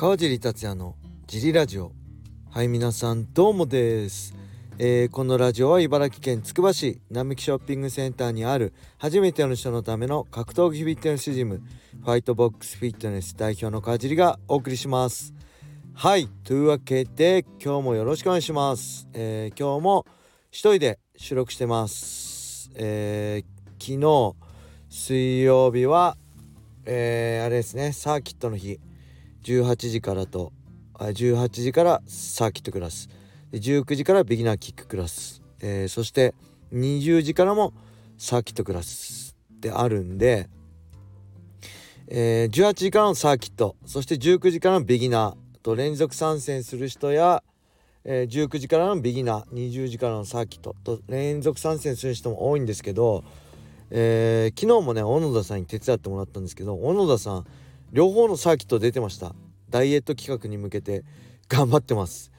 川尻達也のジリラジオ。はい皆さんどうもです、えーこのラジオは茨城県つくば市並木ショッピングセンターにある初めての人のための格闘技フィットネスジムファイトボックスフィットネス代表の川尻がお送りします。はいというわけで今日もよろしくお願いします、えー今日も一人で収録してます、えー昨日水曜日はえーあれですねサーキットの日。18時からと18時からサーキットクラス。19時からビギナーキッククラス、えーそして20時からもサーキットクラスであるんで、えー18時からのサーキット。そして19時からのビギナーと連続参戦する人や、えー19時からのビギナー20時からのサーキット。と連続参戦する人も多いんですけど、えー昨日もね小野田さんに手伝ってもらったんですけど小野田さん両方のサーキット出てました。ダイエット企画に向けて頑張ってます。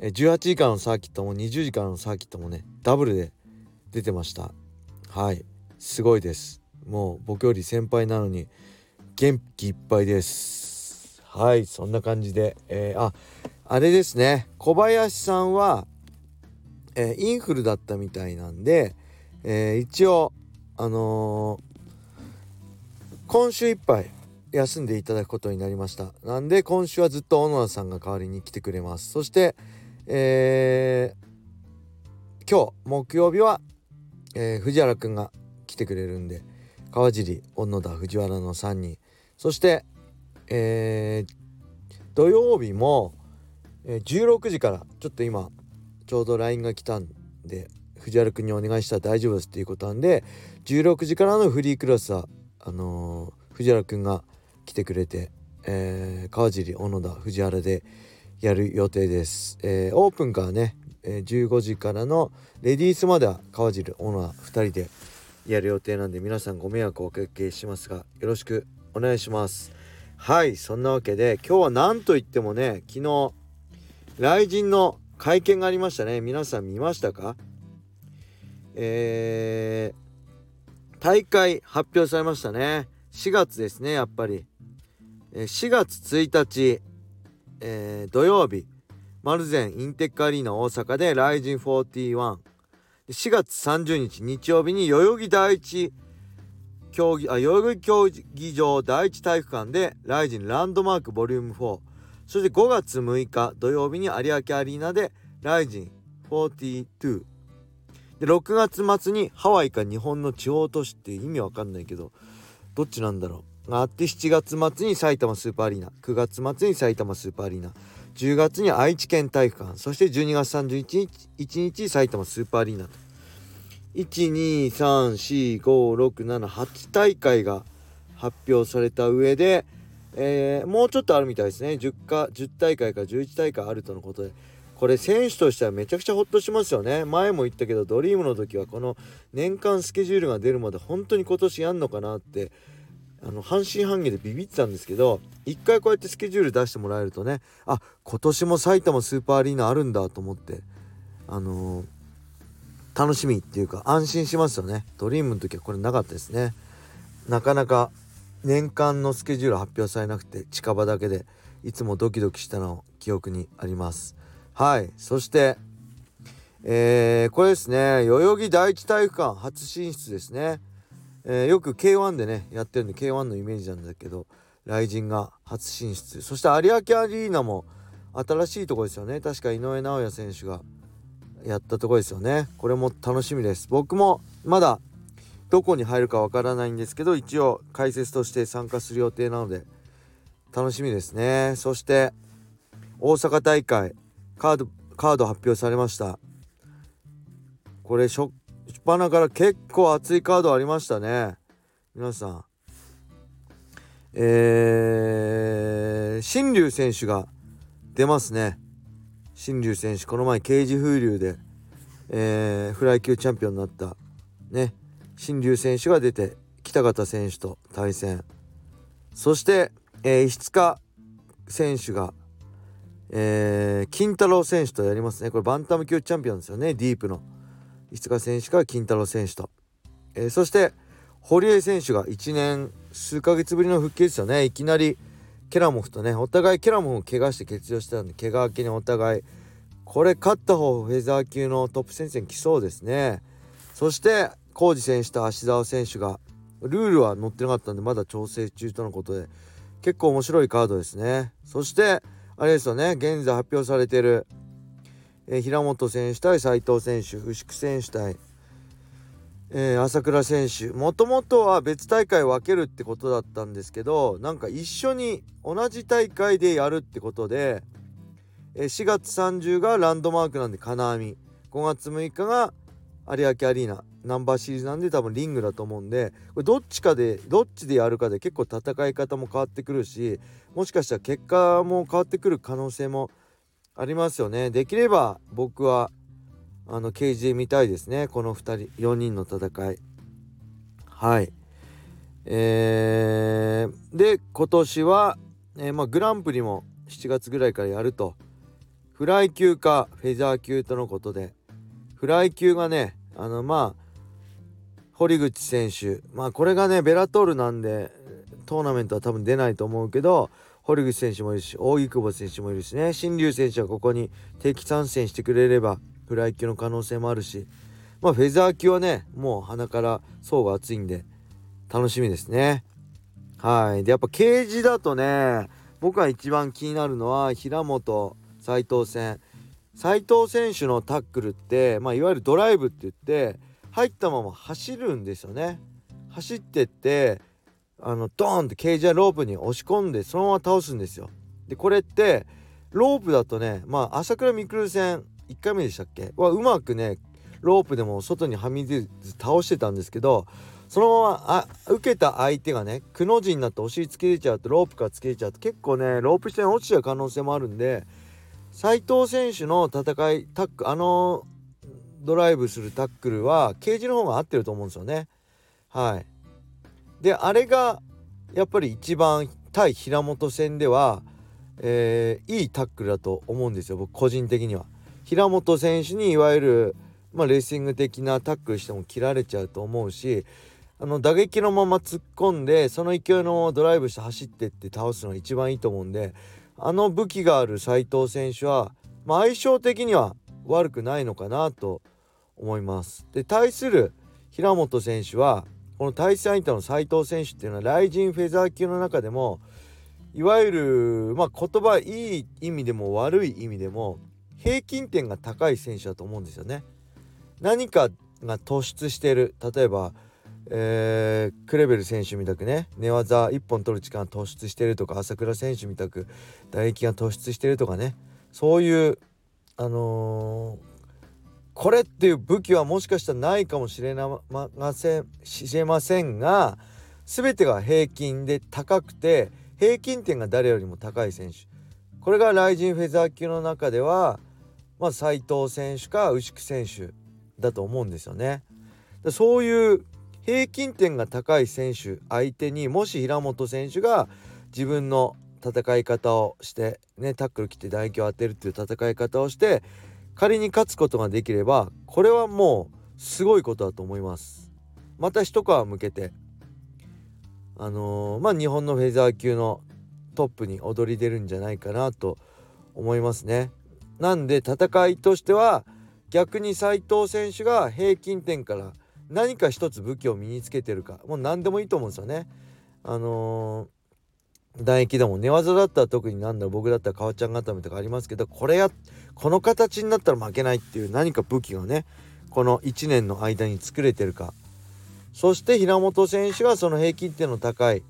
18時からのサーキットも20時からのサーキットもねダブルで出てました。はい。すごいです。もう僕より先輩なのに元気いっぱいです。はい。そんな感じで、えーああれですね。小林さんは、えーインフルだったみたいなんで、えー一応あの今週いっぱい休んでいただくことになりました。なんで今週はずっと小野田さんが代わりに来てくれます。そしてえー今日木曜日は、えー藤原くんが来てくれるんで川尻小野田藤原の3人。そして、えー土曜日も、えー16時からちょっと今ちょうど LINE が来たんで藤原くんにお願いしたら大丈夫ですっていうことなんで16時からのフリークラスはあのー藤原くんが来てくれて、えー川尻小野田藤原でやる予定です、えーオープンからね、えー15時からのレディースまでは川尻小野田2人でやる予定なんで皆さんご迷惑をおかけしますがよろしくお願いします。はいそんなわけで今日は何といってもね昨日雷神の会見がありましたね。皆さん見ましたか？えー大会発表されましたね。4月ですねやっぱり、4月1日、えー土曜日マルゼンインテックアリーナ大阪でライジン41 4月30日日曜日に代々木第一競技あ代々木競技場第一体育館でライジンランドマークボリューム4そして5月6日土曜日に有明アリーナでライジン42で6月末にハワイか日本の地方都市って意味わかんないけどどっちなんだろう。があって7月末に埼玉スーパーアリーナ9月末に埼玉スーパーアリーナ10月に愛知県体育館そして12月31日日埼玉スーパーアリーナ。と12345678大会が発表された上で、えーもうちょっとあるみたいですね。10, か10大会か11大会あるとのことで。これ選手としてはめちゃくちゃホッとしますよね。前も言ったけどドリームの時はこの年間スケジュールが出るまで本当に今年やんのかなってあの半信半疑でビビってたんですけど一回こうやってスケジュール出してもらえるとねあ今年も埼玉スーパーアリーナあるんだと思ってあのー楽しみっていうか安心しますよね。ドリームの時はこれなかったですね。なかなか年間のスケジュール発表されなくて近場だけでいつもドキドキしたの記憶にあります。はい。そしてえーこれですね。代々木第一体育館初進出ですね、えーよく K1 でねやってるんで K1 のイメージなんだけど雷神が初進出。そして有明アリーナも新しいとこですよね。確か井上尚弥選手がやったとこですよね。これも楽しみです。僕もまだどこに入るかわからないんですけど一応解説として参加する予定なので楽しみですね。そして大阪大会カードカード発表されました。これっ端から結構熱いカードありましたね皆さんえー、新竜選手が出ますね新竜選手この前刑事風流で、えーフライ級チャンピオンになったね新竜選手が出て北方選手と対戦そして、えー石塚選手が、えー金太郎選手とやりますねこれバンタム級チャンピオンですよねディープの石塚選手から金太郎選手と、えーそして堀江選手が1年数ヶ月ぶりの復帰ですよね。いきなりケラモフとねお互いケラモフを怪我して欠場してたんで怪我明けにお互いこれ勝った方フェザー級のトップ戦線来そうですね。そして浩二選手と芦澤選手がルールは載ってなかったんでまだ調整中とのことで結構面白いカードですね。そしてあれですよね現在発表されている、えー、平本選手対斉藤選手牛久選手対、えー、朝倉選手。もともとは別大会分けるってことだったんですけどなんか一緒に同じ大会でやるってことで、えー、4月30がランドマークなんで金網。5月6日が有明アリーナ。ナンバーシリーズなんで多分リングだと思うんでこれどっちかでどっちでやるかで結構戦い方も変わってくるしもしかしたら結果も変わってくる可能性もありますよね。できれば僕はあのケージで見たいですね。この2人4人の戦い。はい。えー、で今年は、えー、まあ、グランプリも7月ぐらいからやると。フライ級かフェザー級とのことで。フライ級がねあのまあ堀口選手。まあこれがねベラトールなんでトーナメントは多分出ないと思うけど堀口選手もいるし大井久保選手もいるしね。新竜選手はここに定期参戦してくれればフライ級の可能性もあるし。まあフェザー級はねもう鼻から層が厚いんで楽しみですね。はい。でやっぱケージだとね僕が一番気になるのは平本斉藤戦。斉藤選手のタックルって、まあ、いわゆるドライブって言って入ったまま走るんですよね。走ってってあのドーンってケージやロープに押し込んでそのまま倒すんですよでこれってロープだとねまあ朝倉未来戦1回目でしたっけ？はうまくねロープでも外にはみ出ず倒してたんですけどそのままあ受けた相手がねくの字になってお尻つけれちゃうとロープからつけれちゃうと結構ねロープ下に落ちちゃう可能性もあるんで斉藤選手の戦いタックあのドライブするタックルはケージの方が合ってると思うんですよね。はい。であれがやっぱり一番対平本戦では、えー、いいタックルだと思うんですよ僕個人的には。平本選手にいわゆる、まあ、レーシング的なタックルしても切られちゃうと思うしあの打撃のまま突っ込んでその勢いのドライブして走ってって倒すのが一番いいと思うんであの武器がある斉藤選手は、まあ、相性的には悪くないのかなと思います。で対する平本選手はこの対戦相手の斉藤選手っていうのはライジンフェザー級の中でもいわゆるまあ言葉いい意味でも悪い意味でも平均点が高い選手だと思うんですよね。何かが突出してる。例えば、えー、クレベル選手みたくね。寝技1本取る力が突出してるとか朝倉選手みたく唾液が突出してるとかね。そういうあのーこれっていう武器はもしかしたらないかもしれませんしれませんが全てが平均で高くて平均点が誰よりも高い選手これがライジンフェザー級の中ではまあ斉藤選手か牛久選手だと思うんですよね。そういう平均点が高い選手相手にもし平本選手が自分の戦い方をしてねタックル切って唾液を当てるっていう戦い方をして仮に勝つことができればこれはもうすごいことだと思います。また一皮向けてあのー、まあ日本のフェザー級のトップに躍り出るんじゃないかなと思いますね。なんで戦いとしては逆に斉藤選手が平均点から何か一つ武器を身につけてるかもう何でもいいと思うんですよね。あの唾液でも寝技だったら特になんだろう僕だったら川ちゃん固めとかありますけどこれやこの形になったら負けないっていう何か武器がねこの1年の間に作れてるかそして平本選手はその平均点の高い、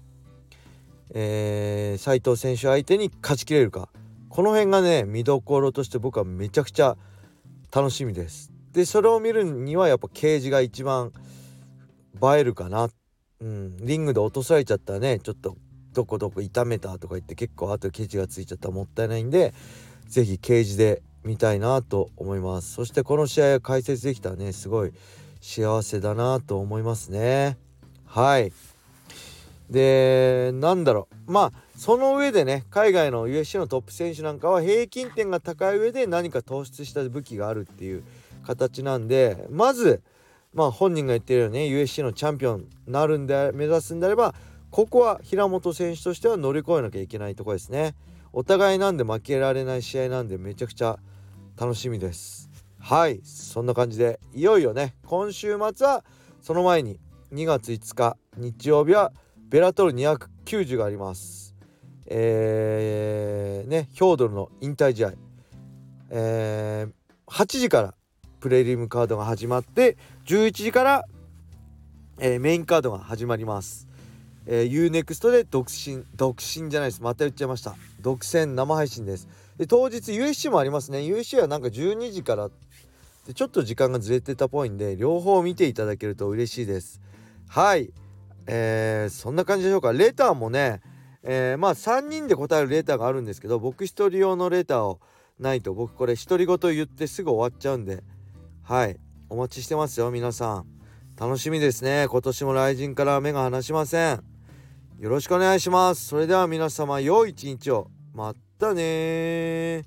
えー、斉藤選手相手に勝ちきれるかこの辺がね見どころとして僕はめちゃくちゃ楽しみです。でそれを見るにはやっぱケージが一番映えるかな、うん、リングで落とされちゃったらねちょっとどこどこ痛めたとか言って結構あとケチがついちゃったらもったいないんで是非ケージで見たいなと思います。そしてこの試合を解説できたらねすごい幸せだなと思いますね。はい。でなんだろう。まあその上でね海外の USC のトップ選手なんかは平均点が高い上で何か突出した武器があるっていう形なんでまずまあ本人が言ってるようにね USC のチャンピオンになるんで目指すんであればここは平本選手としては乗り越えなきゃいけないとこですね。お互いなんで負けられない試合なんでめちゃくちゃ楽しみです。はいそんな感じでいよいよね今週末はその前に2月5日日曜日はベラトル290があります。えー、ねヒョードルの引退試合。えー、8時からプレリムカードが始まって11時から、えー、メインカードが始まります。えー、UNEXT で独身独身じゃないです。また言っちゃいました。独占生配信です。で当日 USC もありますね。USC はなんか12時から。でちょっと時間がずれてたっぽいんで両方見ていただけると嬉しいです。はい。えー、そんな感じでしょうか。レターもねえー、まあ3人で答えるレターがあるんですけど僕1人用のレターをないと僕これ独り言言ってすぐ終わっちゃうんで。はい。お待ちしてますよ皆さん。楽しみですね。今年も来人から目が離しません。よろしくお願いします。それでは皆様良い一日を。またね